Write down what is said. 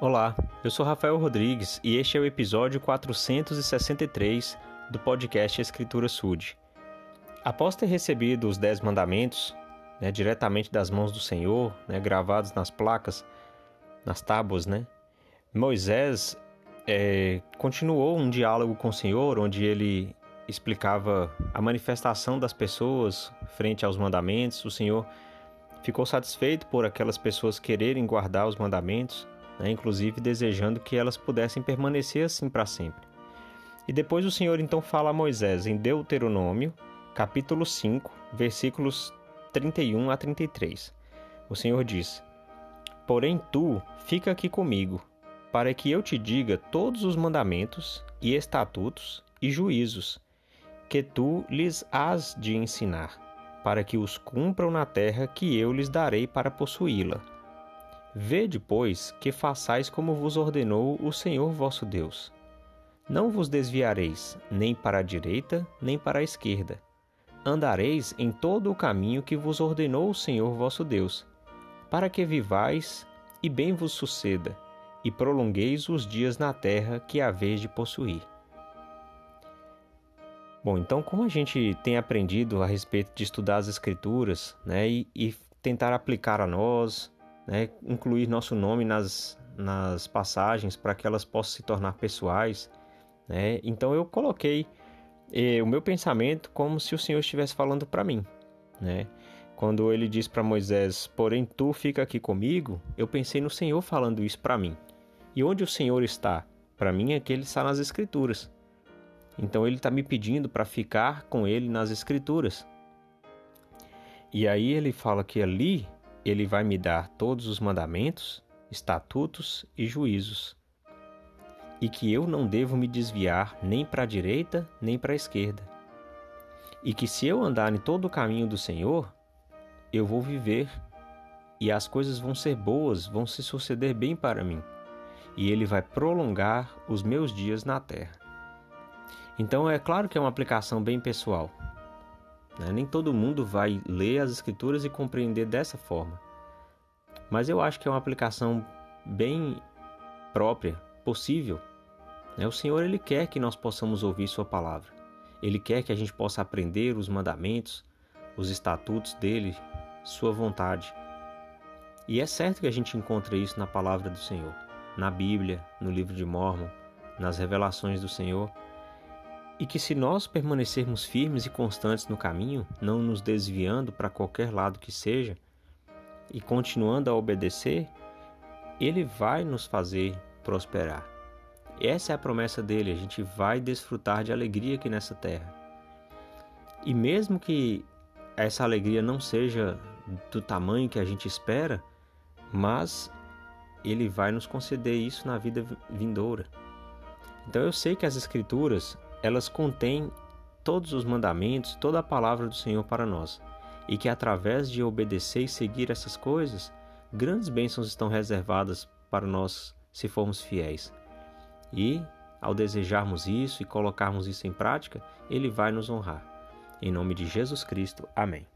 Olá, eu sou Rafael Rodrigues e este é o episódio 463 do podcast Escritura Sud. Após ter recebido os Dez Mandamentos, né, diretamente das mãos do Senhor, né, gravados nas placas, nas tábuas, né, Moisés é, continuou um diálogo com o Senhor, onde ele explicava a manifestação das pessoas frente aos mandamentos. O Senhor ficou satisfeito por aquelas pessoas quererem guardar os mandamentos né, inclusive desejando que elas pudessem permanecer assim para sempre. E depois o Senhor então fala a Moisés em Deuteronômio, capítulo 5, versículos 31 a 33. O Senhor diz: Porém tu fica aqui comigo, para que eu te diga todos os mandamentos e estatutos e juízos que tu lhes has de ensinar, para que os cumpram na terra que eu lhes darei para possuí-la Vede, pois, que façais como vos ordenou o Senhor vosso Deus. Não vos desviareis nem para a direita, nem para a esquerda. Andareis em todo o caminho que vos ordenou o Senhor vosso Deus, para que vivais e bem vos suceda, e prolongueis os dias na terra que haveis de possuir. Bom, então, como a gente tem aprendido a respeito de estudar as Escrituras né, e, e tentar aplicar a nós, né, incluir nosso nome nas, nas passagens para que elas possam se tornar pessoais. Né? Então eu coloquei eh, o meu pensamento como se o Senhor estivesse falando para mim. Né? Quando ele diz para Moisés, porém tu fica aqui comigo, eu pensei no Senhor falando isso para mim. E onde o Senhor está? Para mim é que ele está nas Escrituras. Então ele está me pedindo para ficar com ele nas Escrituras. E aí ele fala que ali ele vai me dar todos os mandamentos, estatutos e juízos, e que eu não devo me desviar nem para a direita nem para a esquerda, e que se eu andar em todo o caminho do Senhor, eu vou viver e as coisas vão ser boas, vão se suceder bem para mim, e Ele vai prolongar os meus dias na terra. Então é claro que é uma aplicação bem pessoal. Né? Nem todo mundo vai ler as Escrituras e compreender dessa forma. Mas eu acho que é uma aplicação bem própria, possível. Né? O Senhor ele quer que nós possamos ouvir Sua palavra. Ele quer que a gente possa aprender os mandamentos, os estatutos dele, Sua vontade. E é certo que a gente encontra isso na palavra do Senhor, na Bíblia, no livro de Mormon, nas revelações do Senhor e que se nós permanecermos firmes e constantes no caminho, não nos desviando para qualquer lado que seja, e continuando a obedecer, ele vai nos fazer prosperar. Essa é a promessa dele, a gente vai desfrutar de alegria aqui nessa terra. E mesmo que essa alegria não seja do tamanho que a gente espera, mas ele vai nos conceder isso na vida vindoura. Então eu sei que as escrituras elas contêm todos os mandamentos, toda a palavra do Senhor para nós, e que através de obedecer e seguir essas coisas, grandes bênçãos estão reservadas para nós se formos fiéis. E, ao desejarmos isso e colocarmos isso em prática, Ele vai nos honrar. Em nome de Jesus Cristo. Amém.